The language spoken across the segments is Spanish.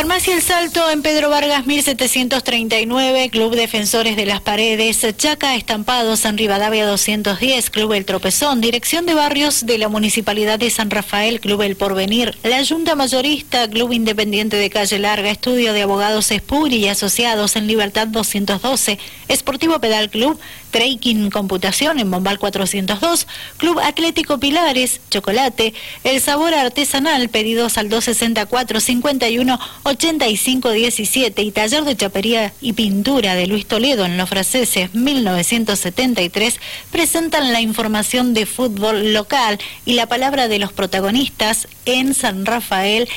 Farmacia El Salto en Pedro Vargas 1739, Club Defensores de las Paredes, Chaca Estampados en Rivadavia 210, Club El Tropezón, Dirección de Barrios de la Municipalidad de San Rafael, Club El Porvenir, la Junta Mayorista, Club Independiente de Calle Larga, Estudio de Abogados Espuri y Asociados en Libertad 212, Esportivo Pedal Club, Treiking Computación en Bombal 402, Club Atlético Pilares, Chocolate, El Sabor Artesanal, pedidos al 264 51 8517 y Taller de Chapería y Pintura de Luis Toledo en Los Franceses 1973 presentan la información de fútbol local y la palabra de los protagonistas en San Rafael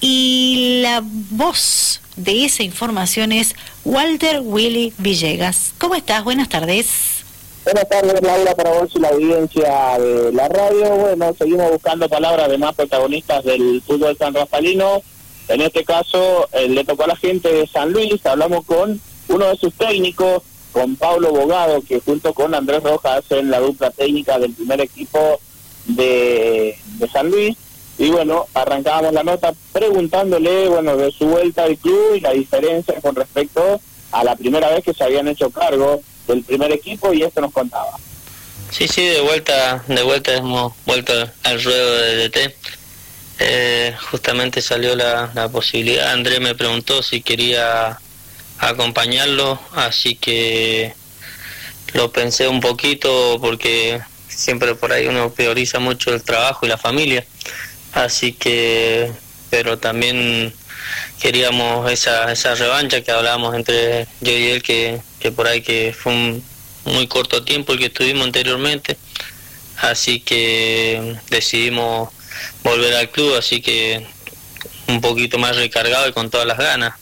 y la voz de esa información es Walter Willy Villegas. ¿Cómo estás? Buenas tardes. Buenas tardes, Laura, para vos y la audiencia de la radio. Bueno, seguimos buscando palabras de más protagonistas del fútbol san rafaelino en este caso, eh, le tocó a la gente de San Luis, hablamos con uno de sus técnicos, con Pablo Bogado, que junto con Andrés Rojas en la dupla técnica del primer equipo de, San Luis. Y bueno, arrancábamos la nota preguntándole, bueno, de su vuelta al club y la diferencia con respecto a la primera vez que se habían hecho cargo del primer equipo y esto nos contaba. Sí, sí, de vuelta, de vuelta hemos vuelto al ruedo de DT eh, justamente salió la, posibilidad. Andrés me preguntó si quería acompañarlo, así que lo pensé un poquito porque siempre por ahí uno prioriza mucho el trabajo y la familia, así que, pero también queríamos esa, esa revancha que hablábamos entre yo y él, que, que por ahí que fue un muy corto tiempo el que estuvimos anteriormente, así que decidimos volver al club, así que un poquito más recargado y con todas las ganas.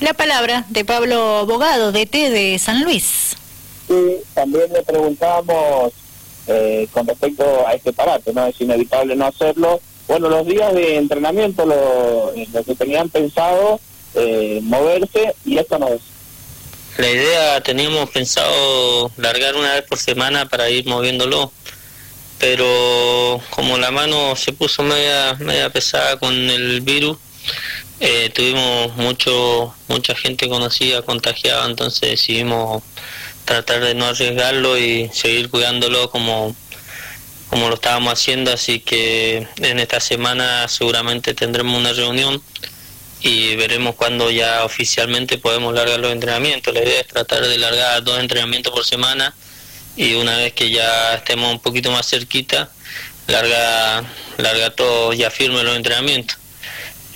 La palabra de Pablo Bogado, DT de San Luis. Sí, también le preguntamos eh, con respecto a este parate, ¿no? Es inevitable no hacerlo. Bueno, los días de entrenamiento, lo, lo que tenían pensado, eh, moverse, y esto no es. La idea teníamos pensado largar una vez por semana para ir moviéndolo pero como la mano se puso media, media pesada con el virus, eh, tuvimos mucho, mucha gente conocida contagiada, entonces decidimos tratar de no arriesgarlo y seguir cuidándolo como, como lo estábamos haciendo, así que en esta semana seguramente tendremos una reunión y veremos cuándo ya oficialmente podemos largar los entrenamientos. La idea es tratar de largar dos entrenamientos por semana y una vez que ya estemos un poquito más cerquita, larga, larga todo ya firme los entrenamientos.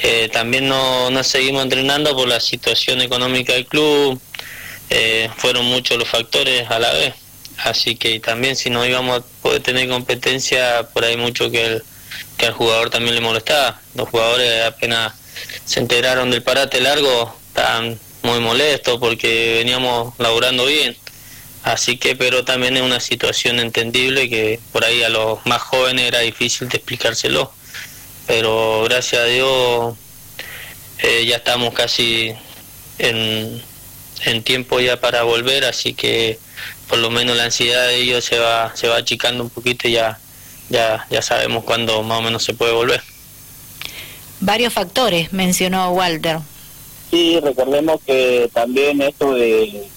Eh, también no, no seguimos entrenando por la situación económica del club, eh, fueron muchos los factores a la vez, así que también si no íbamos a poder tener competencia, por ahí mucho que, el, que al jugador también le molestaba. Los jugadores apenas se enteraron del parate largo, estaban muy molestos porque veníamos laburando bien Así que, pero también es una situación entendible que por ahí a los más jóvenes era difícil de explicárselo. Pero gracias a Dios eh, ya estamos casi en, en tiempo ya para volver, así que por lo menos la ansiedad de ellos se va, se va achicando un poquito y ya, ya, ya sabemos cuándo más o menos se puede volver. Varios factores mencionó Walter. Sí, recordemos que también esto de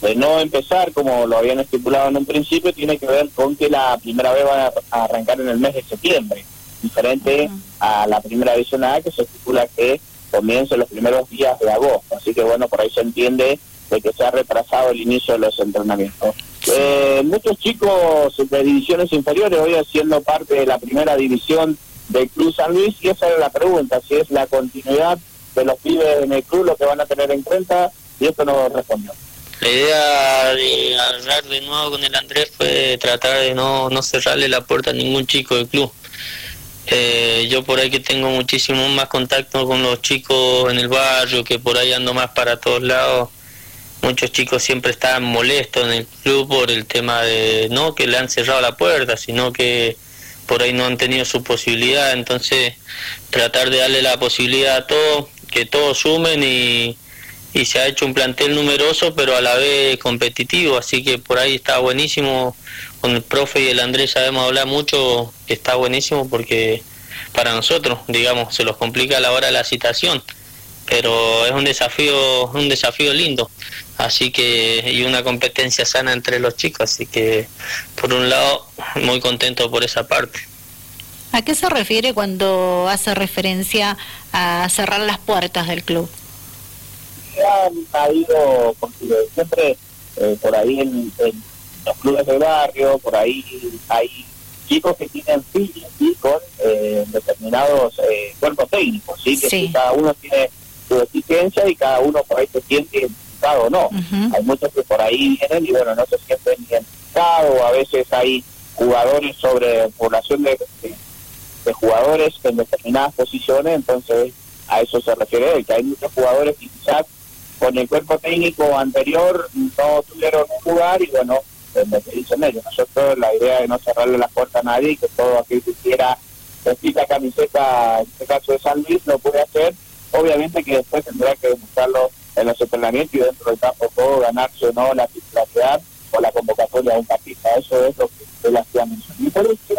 de no empezar como lo habían estipulado en un principio tiene que ver con que la primera vez va a arrancar en el mes de septiembre, diferente a la primera edición A que se estipula que comience los primeros días de agosto. Así que bueno, por ahí se entiende de que se ha retrasado el inicio de los entrenamientos. Eh, muchos chicos de divisiones inferiores hoy haciendo parte de la primera división del Club San Luis y esa era la pregunta, si es la continuidad de los pibes en el club lo que van a tener en cuenta y esto no respondió. La idea de hablar de nuevo con el Andrés fue tratar de no, no cerrarle la puerta a ningún chico del club. Eh, yo por ahí que tengo muchísimo más contacto con los chicos en el barrio, que por ahí ando más para todos lados, muchos chicos siempre estaban molestos en el club por el tema de no que le han cerrado la puerta, sino que por ahí no han tenido su posibilidad, entonces tratar de darle la posibilidad a todos, que todos sumen y, y se ha hecho un plantel numeroso pero a la vez competitivo, así que por ahí está buenísimo, con el profe y el Andrés sabemos hablar mucho, está buenísimo porque para nosotros, digamos, se los complica a la hora de la citación, pero es un desafío, un desafío lindo, así que y una competencia sana entre los chicos, así que por un lado muy contento por esa parte. ¿A qué se refiere cuando hace referencia a cerrar las puertas del club? Ha habido, siempre eh, por ahí en, los clubes de barrio, por ahí hay chicos que tienen filas con eh, determinados eh, cuerpos técnicos, ¿sí? que cada uno tiene su eficiencia y cada uno por ahí se siente identificado o no. Hay muchos que por ahí vienen y bueno, no se sienten identificados, a veces hay jugadores sobre población de, de, jugadores en determinadas posiciones, entonces a eso se refiere que hay muchos jugadores que quizás con el cuerpo técnico anterior no tuvieron un lugar y bueno, lo que dicen ellos. Nosotros la idea de no cerrarle la puerta a nadie que todo aquel que quiera vestir la camiseta, en este caso de San Luis, lo puede hacer. Obviamente que después tendrá que demostrarlo en los entrenamientos y dentro del campo todo, ganarse o no la titularidad o la convocatoria de un partido. Eso es lo que él hacía mención. Y por eso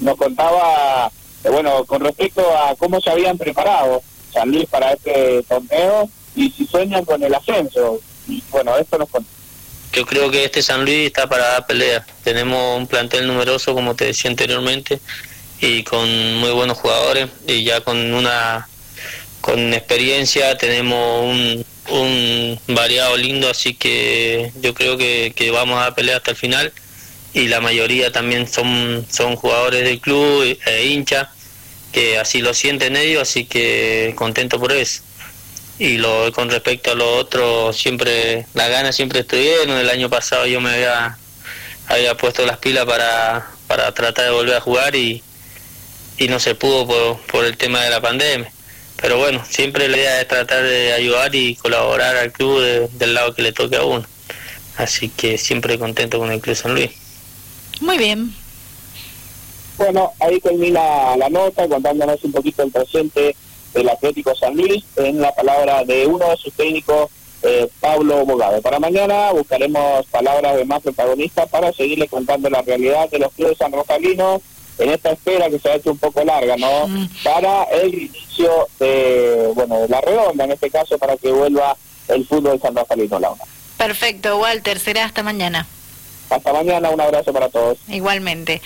nos contaba, eh, bueno, con respecto a cómo se habían preparado San Luis para este torneo y si sueñan con el ascenso. Y bueno, esto nos contó yo creo que este San Luis está para dar pelea. Tenemos un plantel numeroso, como te decía anteriormente, y con muy buenos jugadores y ya con una con experiencia tenemos un, variado lindo, así que yo creo que, que vamos a dar pelea hasta el final y la mayoría también son, son jugadores del club e hinchas que así lo sienten ellos, así que contento por eso y lo con respecto a lo otro siempre la gana siempre estuvieron. El año pasado yo me había había puesto las pilas para, para tratar de volver a jugar y, y no se pudo por, por el tema de la pandemia. Pero bueno siempre la idea es tratar de ayudar y colaborar al club del lado que le toque a uno. Así que siempre contento con el club San Luis. Muy bien. Bueno ahí termina la nota contándonos un poquito el presente del Atlético San Luis, en la palabra de uno de sus técnicos, eh, Pablo Bogado. Para mañana buscaremos palabras de más protagonistas para seguirle contando la realidad de los clubes sanrojalinos en esta espera que se ha hecho un poco larga, ¿no? Mm. Para el inicio de, bueno, de la redonda, en este caso, para que vuelva el fútbol sanrojalino, Laura. Perfecto, Walter, será hasta mañana. Hasta mañana, un abrazo para todos. Igualmente.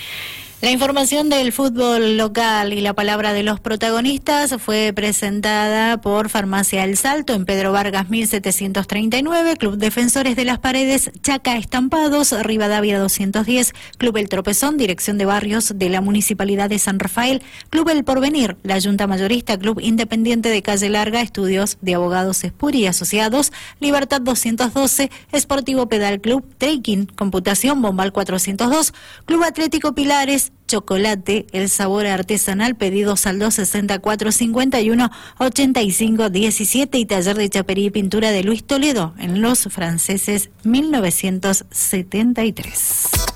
La información del fútbol local y la palabra de los protagonistas fue presentada por Farmacia El Salto en Pedro Vargas 1739, Club Defensores de las Paredes, Chaca Estampados, Rivadavia 210, Club El Tropezón, Dirección de Barrios de la Municipalidad de San Rafael, Club El Porvenir, la Junta Mayorista, Club Independiente de Calle Larga, Estudios de Abogados Espuri y Asociados, Libertad 212, Esportivo Pedal Club, Trekking, Computación, Bombal 402, Club Atlético Pilares, chocolate, el sabor artesanal, pedidos al 264-51 85-17 y taller de chapería y pintura de Luis Toledo en Los Franceses 1973.